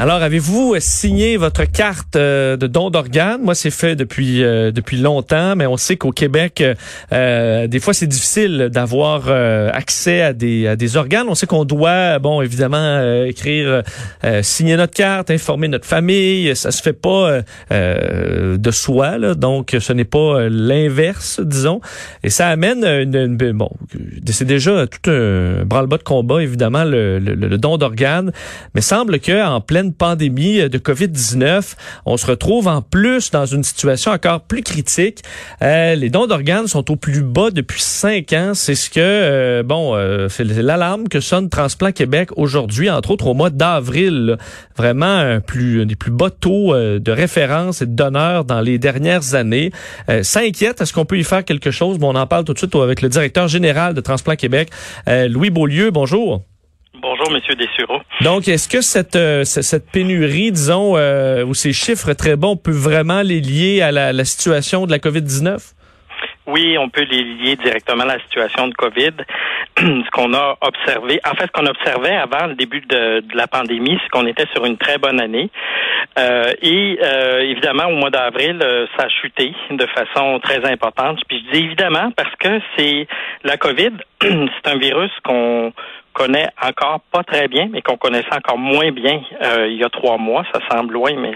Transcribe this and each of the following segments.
Alors, avez-vous signé votre carte euh, de don d'organes? Moi, c'est fait depuis euh, depuis longtemps, mais on sait qu'au Québec, euh, des fois, c'est difficile d'avoir accès à des, à des organes. On sait qu'on doit, bon, évidemment, écrire, signer notre carte, informer notre famille. Ça se fait pas de soi, donc ce n'est pas l'inverse, disons. Et ça amène une, bon, c'est déjà tout un branle-bas de combat, évidemment, le, le, le don d'organes, mais semble que en pleine pandémie de COVID-19, on se retrouve en plus dans une situation encore plus critique. Euh, les dons d'organes sont au plus bas depuis cinq ans. C'est ce que, euh, bon, euh, c'est l'alarme que sonne Transplant Québec aujourd'hui, entre autres au mois d'avril. Vraiment un, plus, des plus bas taux de référence et de donneurs dans les dernières années. ça inquiète. Est-ce qu'on peut y faire quelque chose? Bon, on en parle tout de suite avec le directeur général de Transplant Québec, Louis Beaulieu. Bonjour. Bonjour, Monsieur Dessureau. Donc, est-ce que cette, euh, cette pénurie, disons, euh, ou ces chiffres très bons, peut vraiment les lier à la, situation de la COVID-19? Oui, on peut les lier directement à la situation de COVID. ce qu'on a observé, en fait, ce qu'on observait avant le début de, la pandémie, c'est qu'on était sur une très bonne année. Euh, et évidemment, au mois d'avril, ça a chuté de façon très importante. Puis je dis évidemment parce que c'est la COVID, c'est un virus qu'on connaît encore pas très bien, mais qu'on connaissait encore moins bien euh, il y a trois mois. Ça semble loin, mais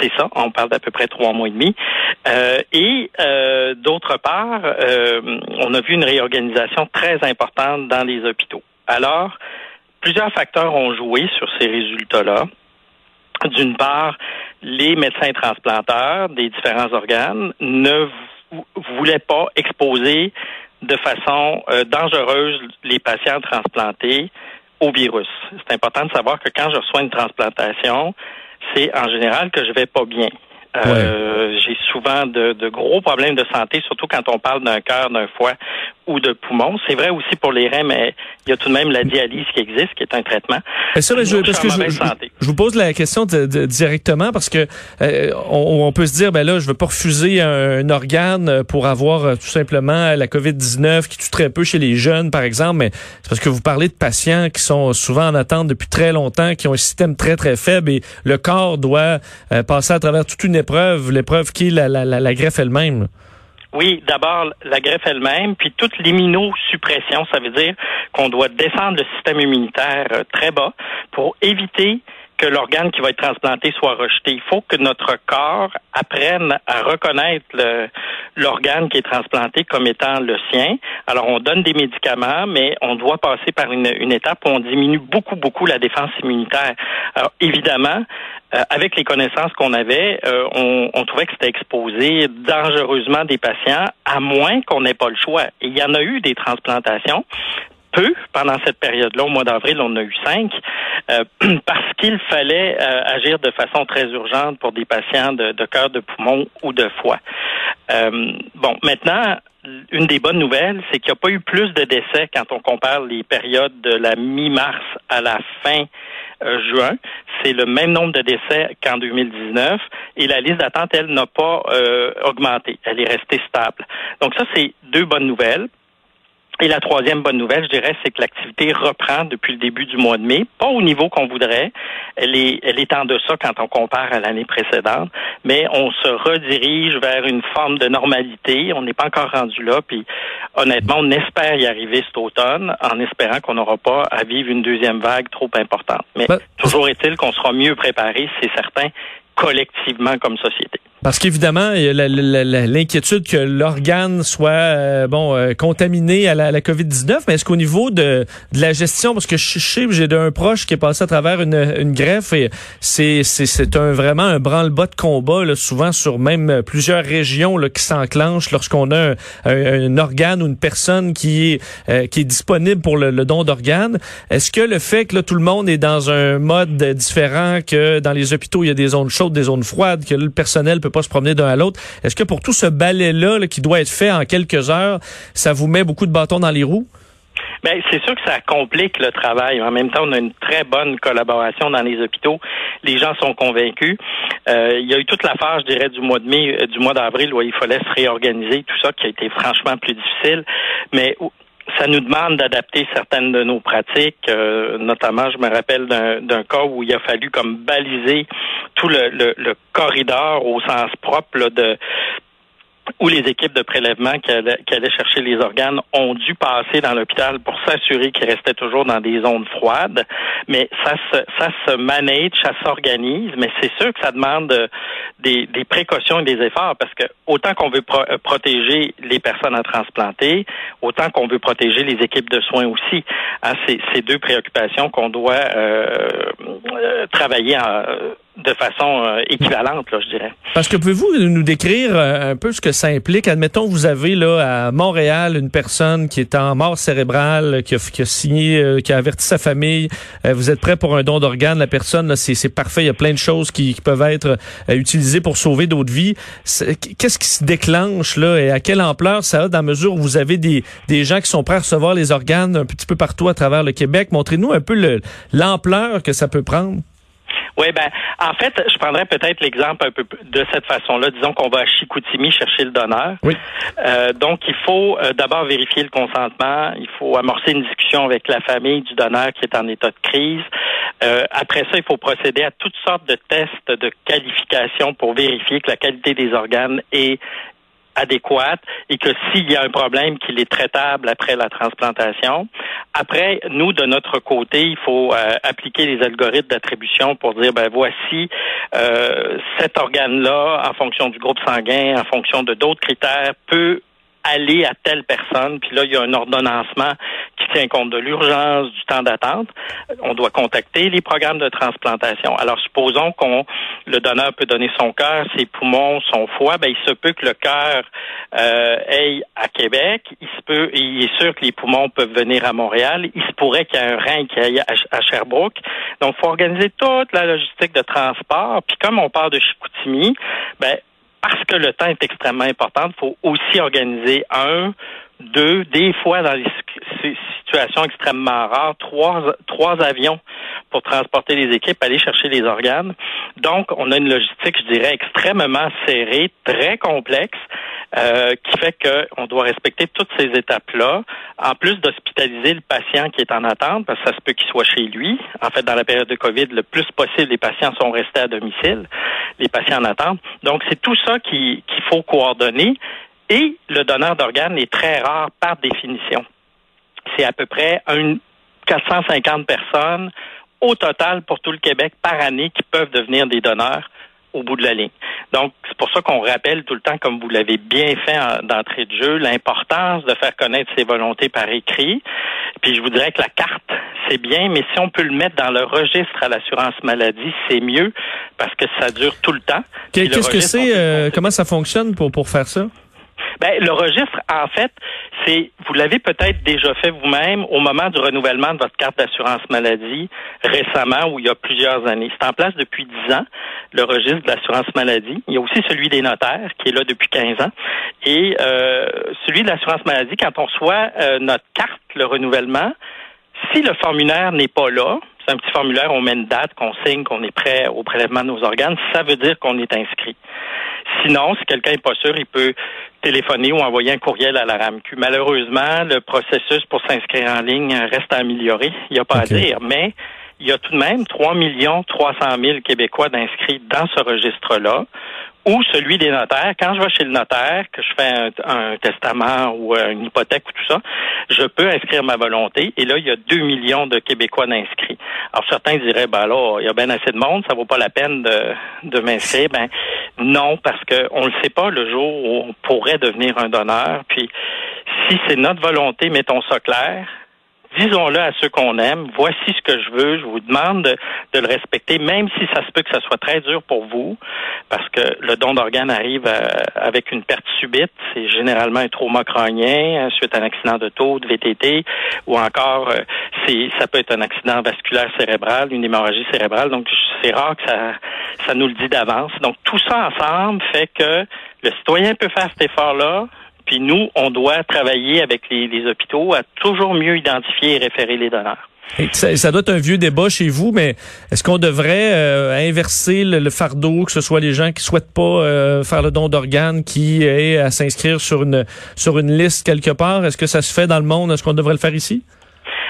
c'est ça. On parle d'à peu près trois mois et demi. Euh, et euh, d'autre part, on a vu une réorganisation très importante dans les hôpitaux. Alors, plusieurs facteurs ont joué sur ces résultats-là. D'une part, les médecins transplanteurs des différents organes ne voulaient pas exposer de façon euh, dangereuse les patients transplantés au virus. C'est important de savoir que quand je reçois une transplantation, c'est en général que je vais pas bien. Euh, j'ai souvent de, de, gros problèmes de santé, surtout quand on parle d'un cœur, d'un foie ou de poumon. C'est vrai aussi pour les reins, mais il y a tout de même la dialyse qui existe, qui est un traitement. Ça, je, parce que je, vous pose la question directement parce que euh, on, peut se dire, ben là, je veux pas refuser un, organe pour avoir euh, tout simplement la COVID-19 qui tue très peu chez les jeunes, par exemple, mais c'est parce que vous parlez de patients qui sont souvent en attente depuis très longtemps, qui ont un système très, très faible et le corps doit euh, passer à travers toute une épreuve, l'épreuve qui est la, la, la greffe elle-même. Oui, d'abord la greffe elle-même, puis toute l'immunosuppression, ça veut dire qu'on doit descendre le système immunitaire euh, très bas pour éviter que l'organe qui va être transplanté soit rejeté. Il faut que notre corps apprenne à reconnaître l'organe qui est transplanté comme étant le sien. Alors, on donne des médicaments, mais on doit passer par une, étape où on diminue beaucoup, beaucoup la défense immunitaire. Alors, évidemment, euh, avec les connaissances qu'on avait, euh, on, trouvait que c'était exposé dangereusement des patients, à moins qu'on n'ait pas le choix. Il y en a eu des transplantations, peu pendant cette période-là. Au mois d'avril, on a eu cinq euh, parce qu'il fallait euh, agir de façon très urgente pour des patients de, de cœur, de poumon ou de foie. Euh, bon, maintenant, une des bonnes nouvelles, c'est qu'il n'y a pas eu plus de décès quand on compare les périodes de la mi-mars à la fin juin. C'est le même nombre de décès qu'en 2019 et la liste d'attente, elle, n'a pas augmenté. Elle est restée stable. Donc ça, c'est deux bonnes nouvelles. Et la troisième bonne nouvelle, je dirais, c'est que l'activité reprend depuis le début du mois de mai, pas au niveau qu'on voudrait. Elle est, elle est en deçà quand on compare à l'année précédente, mais on se redirige vers une forme de normalité. On n'est pas encore rendu là, puis honnêtement, on espère y arriver cet automne, en espérant qu'on n'aura pas à vivre une deuxième vague trop importante. Mais ben, toujours est-il qu'on sera mieux préparé, c'est certain, collectivement comme société. Parce qu'évidemment, il y a l'inquiétude que l'organe soit euh, bon euh, contaminé à la, la COVID-19, mais est-ce qu'au niveau de, de, la gestion, parce que je sais, j'ai un proche qui est passé à travers une, greffe et c'est c'est un vraiment un branle-bas de combat, là, souvent sur même plusieurs régions là, qui s'enclenchent lorsqu'on a un, un, organe ou une personne qui est euh, qui est disponible pour le, don d'organes. Est-ce que le fait que là, tout le monde est dans un mode différent, que dans les hôpitaux il y a des zones chaudes, des zones froides, que le personnel peut pas se promener d'un à l'autre. Est-ce que pour tout ce balai-là qui doit être fait en quelques heures, ça vous met beaucoup de bâtons dans les roues? Ben, c'est sûr que ça complique le travail. En même temps, on a une très bonne collaboration dans les hôpitaux. Les gens sont convaincus. Euh, il y a eu toute la phase, je dirais, du mois de mai, euh, du mois d'avril où il fallait se réorganiser, tout ça qui a été franchement plus difficile. Mais ça nous demande d'adapter certaines de nos pratiques. Euh, notamment, je me rappelle d'un cas où il a fallu comme baliser tout le, le, corridor au sens propre là, de où les équipes de prélèvement qui allaient, chercher les organes ont dû passer dans l'hôpital pour s'assurer qu'ils restaient toujours dans des zones froides. Mais ça se, ça se manage, ça s'organise, mais c'est sûr que ça demande euh, des, des, précautions et des efforts parce que autant qu'on veut euh, protéger les personnes à transplanter, autant qu'on veut protéger les équipes de soins aussi. Hein, c'est, deux préoccupations qu'on doit euh, travailler en, de façon euh, équivalente, là, je dirais. Parce que pouvez-vous nous décrire euh, un peu ce que ça implique? Admettons, vous avez là à Montréal une personne qui est en mort cérébrale, qui a, qui a signé, euh, qui a averti sa famille. vous êtes prêt pour un don d'organes. La personne, c'est parfait. Il y a plein de choses qui, qui peuvent être utilisées pour sauver d'autres vies. Qu'est-ce qui se déclenche là et à quelle ampleur ça a dans la mesure où vous avez des, des gens qui sont prêts à recevoir les organes un petit peu partout à travers le Québec? Montrez-nous un peu l'ampleur que ça peut prendre. Oui, ben, en fait, je prendrais peut-être l'exemple un peu de cette façon-là. Disons qu'on va à Chicoutimi chercher le donneur. Oui. Euh, donc, il faut euh, d'abord vérifier le consentement. Il faut amorcer une discussion avec la famille du donneur qui est en état de crise. Euh, après ça, il faut procéder à toutes sortes de tests de qualification pour vérifier que la qualité des organes est adéquate et que s'il y a un problème, qu'il est traitable après la transplantation. Après, nous, de notre côté, il faut euh, appliquer les algorithmes d'attribution pour dire, ben voici euh, cet organe-là, en fonction du groupe sanguin, en fonction de d'autres critères, peut aller à telle personne, puis là, il y a un ordonnancement qui tient compte de l'urgence, du temps d'attente. On doit contacter les programmes de transplantation. Alors, supposons qu'on le donneur peut donner son cœur, ses poumons, son foie, ben il se peut que le cœur euh, aille à Québec. Il se peut, il est sûr que les poumons peuvent venir à Montréal. Il se pourrait qu'il y ait un rein qui aille à, Sherbrooke. Donc, il faut organiser toute la logistique de transport. Puis comme on parle de Chicoutimi, ben parce que le temps est extrêmement important, il faut aussi organiser un, deux, des fois dans les situations extrêmement rares, trois, trois avions pour transporter les équipes, aller chercher les organes. Donc, on a une logistique, je dirais, extrêmement serrée, très complexe, euh, qui fait qu'on doit respecter toutes ces étapes-là, en plus d'hospitaliser le patient qui est en attente, parce que ça se peut qu'il soit chez lui. En fait, dans la période de COVID, le plus possible, les patients sont restés à domicile, les patients en attente. Donc, c'est tout ça qu'il faut coordonner. Et le donneur d'organes est très rare par définition. C'est à peu près un 450 personnes au total pour tout le Québec par année qui peuvent devenir des donneurs au bout de la ligne. Donc, c'est pour ça qu'on rappelle tout le temps, comme vous l'avez bien fait d'entrée de jeu, l'importance de faire connaître ses volontés par écrit. Puis je vous dirais que la carte, c'est bien, mais si on peut le mettre dans le registre à l'assurance maladie, c'est mieux parce que ça dure tout le temps. Qu'est-ce que c'est? Euh, comment ça fonctionne pour, pour faire ça? Ben, le registre, en fait, c'est, vous l'avez peut-être déjà fait vous-même au moment du renouvellement de votre carte d'assurance maladie récemment, ou il y a plusieurs années. C'est en place depuis 10 ans, le registre de l'assurance maladie. Il y a aussi celui des notaires, qui est là depuis 15 ans. Et euh, celui de l'assurance maladie, quand on reçoit euh, notre carte, le renouvellement, si le formulaire n'est pas là, c'est un petit formulaire, on met une date, qu'on signe, qu'on est prêt au prélèvement de nos organes, ça veut dire qu'on est inscrit. Sinon, si quelqu'un n'est pas sûr, il peut téléphoner ou envoyer un courriel à la RAMQ. Malheureusement, le processus pour s'inscrire en ligne reste à améliorer. Il n'y a pas à dire, mais il y a tout de même 3 300 000 Québécois d'inscrits dans ce registre-là ou celui des notaires. Quand je vais chez le notaire, que je fais un, testament ou euh, une hypothèque ou tout ça, je peux inscrire ma volonté. Et là, il y a 2 millions de Québécois d'inscrits. Alors certains diraient, ben là, il y a bien assez de monde, ça vaut pas la peine de, de m'inscrire. Ben non, parce qu'on ne le sait pas le jour où on pourrait devenir un donneur. Puis si c'est notre volonté, mettons ça clair, disons-le à ceux qu'on aime, voici ce que je veux, je vous demande de, le respecter, même si ça se peut que ça soit très dur pour vous, parce que le don d'organes arrive euh, avec une perte subite, c'est généralement un trauma crânien euh, suite à un accident de taux, de VTT, ou encore euh, ça peut être un accident vasculaire cérébral, une hémorragie cérébrale, donc c'est rare que ça, ça nous le dit d'avance. Donc tout ça ensemble fait que le citoyen peut faire cet effort-là, Puis nous, on doit travailler avec les, les hôpitaux à toujours mieux identifier et référer les donneurs. Ça, ça, doit être un vieux débat chez vous, mais est-ce qu'on devrait euh, inverser le, fardeau, que ce soit les gens qui souhaitent pas euh, faire le don d'organes, qui aient à s'inscrire sur une sur une liste quelque part? Est-ce que ça se fait dans le monde? Est-ce qu'on devrait le faire ici?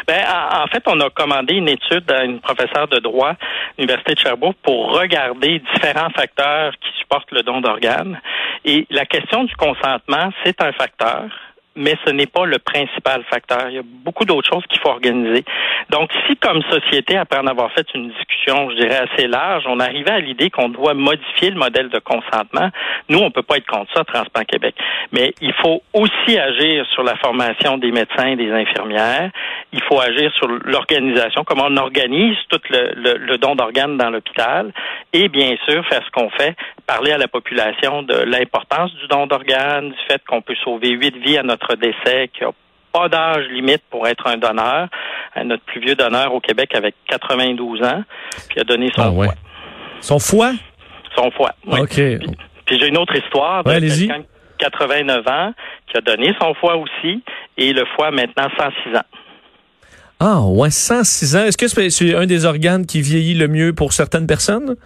Ben, en, fait, on a commandé une étude à une professeure de droit à l'Université de Sherbrooke pour regarder différents facteurs qui supportent le don d'organes. Et la question du consentement, c'est un facteur mais ce n'est pas le principal facteur. Il y a beaucoup d'autres choses qu'il faut organiser. Donc, si comme société, après en avoir fait une discussion, je dirais assez large, on arrivait à l'idée qu'on doit modifier le modèle de consentement, nous, on peut pas être contre ça, Transplant Québec. Mais il faut aussi agir sur la formation des médecins et des infirmières. Il faut agir sur l'organisation, comment on organise tout le, le don d'organes dans l'hôpital. Et bien sûr, faire ce qu'on fait, parler à la population de l'importance du don d'organes, du fait qu'on peut sauver huit vies à notre décès, qui a pas d'âge limite pour être un donneur. Notre plus vieux donneur au Québec avec 92 ans, puis a donné son ah, foie. Son foie? Son foie, oui. OK. Puis, j'ai une autre histoire de 89 ans qui a donné son foie aussi et le foie maintenant 106 ans. Ah, ouais, 106 ans. Est-ce que c'est un des organes qui vieillit le mieux pour certaines personnes?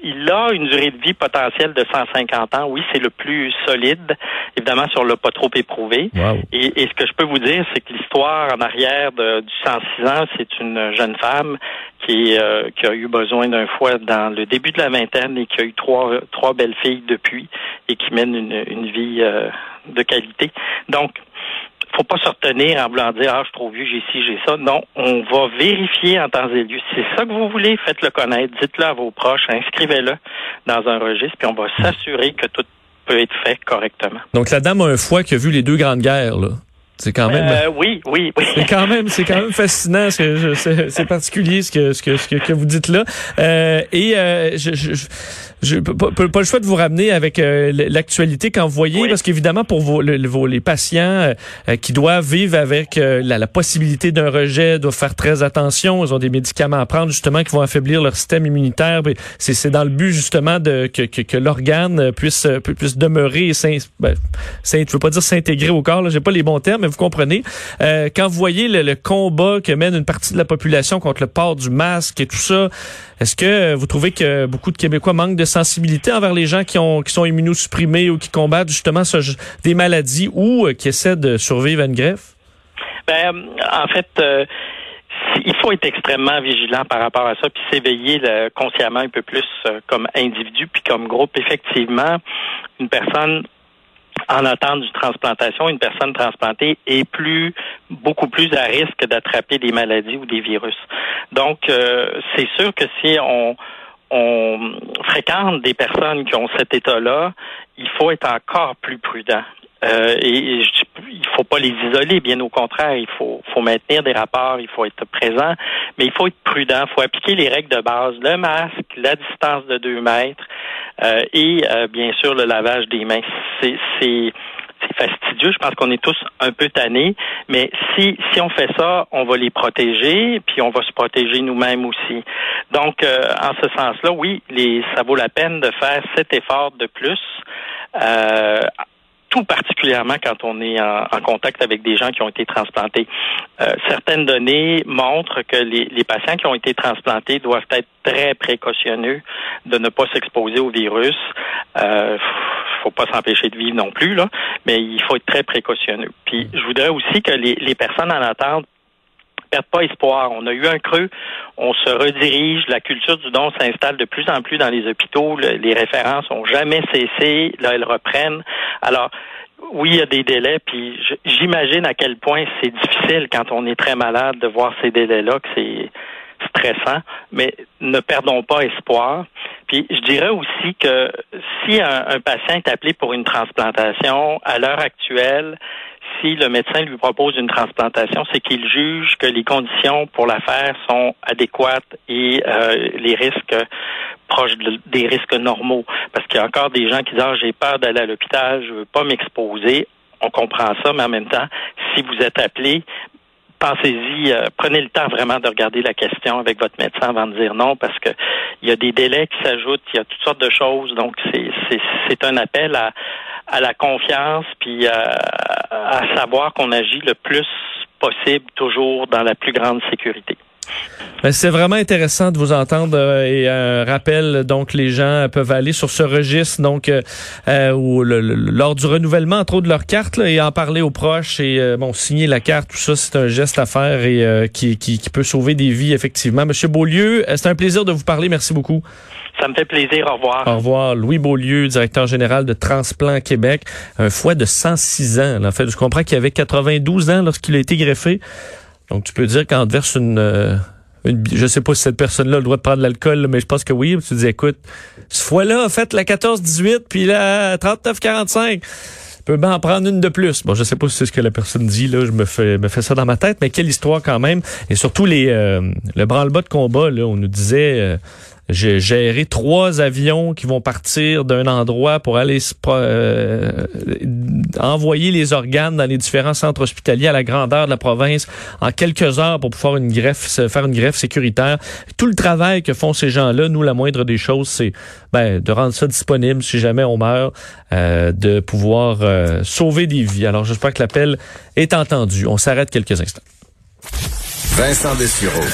Il a une durée de vie potentielle de 150 ans. Oui, c'est le plus solide. Évidemment, sur le pas trop éprouvé. Et, ce que je peux vous dire, c'est que l'histoire en arrière de, du 106 ans, c'est une jeune femme qui, euh, qui a eu besoin d'un foie dans le début de la vingtaine et qui a eu trois, trois belles filles depuis et qui mène une, une vie euh, de qualité. Donc, faut pas se retenir en voulant dire ah je suis trop vieux, j'ai ci, j'ai ça. Non, on va vérifier en temps et lieu. Si c'est ça que vous voulez, faites-le connaître, dites-le à vos proches, inscrivez-le dans un registre, puis on va s'assurer que tout peut être fait correctement. Donc la dame a un foie qui a vu les deux grandes guerres là. C'est quand même. Euh, oui, oui, oui. C'est quand même, c'est quand même fascinant. Ce que c'est particulier ce que ce que ce que, vous dites là. Euh, et euh, je, je, je pas, pas, le choix de vous ramener avec euh, l'actualité quand vous voyez, parce qu'évidemment pour vos, vos, les patients euh, qui doivent vivre avec la, la, possibilité d'un rejet, doivent faire très attention. Ils ont des médicaments à prendre justement qui vont affaiblir leur système immunitaire. C'est dans le but justement de que, que, que l'organe puisse puisse demeurer, ben, je veux pas dire s'intégrer au corps. J'ai pas les bons termes vous comprenez. Euh, quand vous voyez le, combat que mène une partie de la population contre le port du masque et tout ça, est-ce que vous trouvez que beaucoup de Québécois manquent de sensibilité envers les gens qui ont qui sont immunosupprimés ou qui combattent justement des maladies ou euh, qui essaient de survivre à une greffe? Ben, en fait, euh, il faut être extrêmement vigilant par rapport à ça, puis s'éveiller consciemment un peu plus comme individu, puis comme groupe. Effectivement, une personne en attente du transplantation, une personne transplantée est plus, beaucoup plus à risque d'attraper des maladies ou des virus. Donc, euh, c'est sûr que si on, on fréquente des personnes qui ont cet état-là, il faut être encore plus prudent. Euh, et, il faut pas les isoler, bien au contraire, il faut, faut maintenir des rapports, il faut être présent, mais il faut être prudent, il faut appliquer les règles de base, le masque, la distance de deux mètres euh, et euh, bien sûr le lavage des mains. C'est, c'est, fastidieux. Je pense qu'on est tous un peu tannés, mais si si on fait ça, on va les protéger, puis on va se protéger nous-mêmes aussi. Donc, en ce sens-là, oui, les, ça vaut la peine de faire cet effort de plus. Euh, tout particulièrement quand on est en, contact avec des gens qui ont été transplantés. Euh, certaines données montrent que les, les, patients qui ont été transplantés doivent être très précautionneux de ne pas s'exposer au virus. Euh, faut pas s'empêcher de vivre non plus, là, mais il faut être très précautionneux. Puis je voudrais aussi que les, les personnes en attente perdent pas espoir. On a eu un creux, on se redirige, la culture du don s'installe de plus en plus dans les hôpitaux, les références ont jamais cessé, là elles reprennent. Alors, oui, il y a des délais, puis j'imagine à quel point c'est difficile quand on est très malade de voir ces délais-là, que c'est stressant, mais ne perdons pas espoir. Puis je dirais aussi que si un, un patient est appelé pour une transplantation, à l'heure actuelle, si le médecin lui propose une transplantation, c'est qu'il juge que les conditions pour la faire sont adéquates et euh, les risques proches des risques normaux. Parce qu'il y a encore des gens qui disent ah, j'ai peur d'aller à l'hôpital, je veux pas m'exposer. On comprend ça, mais en même temps, si vous êtes appelé, pensez-y, euh, prenez le temps vraiment de regarder la question avec votre médecin avant de dire non, parce que il y a des délais qui s'ajoutent, il y a toutes sortes de choses. Donc, c'est un appel à, à la confiance, puis à savoir qu'on agit le plus possible, toujours dans la plus grande sécurité. Ben, c'est vraiment intéressant de vous entendre euh, et un rappel donc les gens peuvent aller sur ce registre donc euh, euh lors du renouvellement entre autres de leur carte et en parler aux proches et euh, bon signer la carte tout ça c'est un geste à faire et qui, qui, qui, peut sauver des vies effectivement Monsieur Beaulieu c'est un plaisir de vous parler merci beaucoup. Ça me fait plaisir. Au revoir. Au revoir. Louis Beaulieu, directeur général de Transplant Québec. Un foie de 106 ans. En fait, je comprends qu'il avait 92 ans lorsqu'il a été greffé. Donc, tu peux dire quand te verse une, euh, une, je sais pas si cette personne-là a le droit de prendre l'alcool, mais je pense que oui. Tu dis, écoute, ce fois-là a fait la 14-18, puis la 39-45 peut bien en prendre une de plus. Bon, je sais pas si c'est ce que la personne dit, là, je me fais, me fais ça dans ma tête, mais quelle histoire quand même. Et surtout les, euh, le branle-bas de combat, là, on nous disait, euh, j'ai géré trois avions qui vont partir d'un endroit pour aller euh, envoyer les organes dans les différents centres hospitaliers à la grandeur de la province en quelques heures pour pouvoir une greffe, faire une greffe sécuritaire. Tout le travail que font ces gens-là, nous, la moindre des choses, c'est ben, de rendre ça disponible si jamais on meurt, euh, de pouvoir euh, sauver des vies. Alors, j'espère que l'appel est entendu. On s'arrête quelques instants. Vincent Dessureau,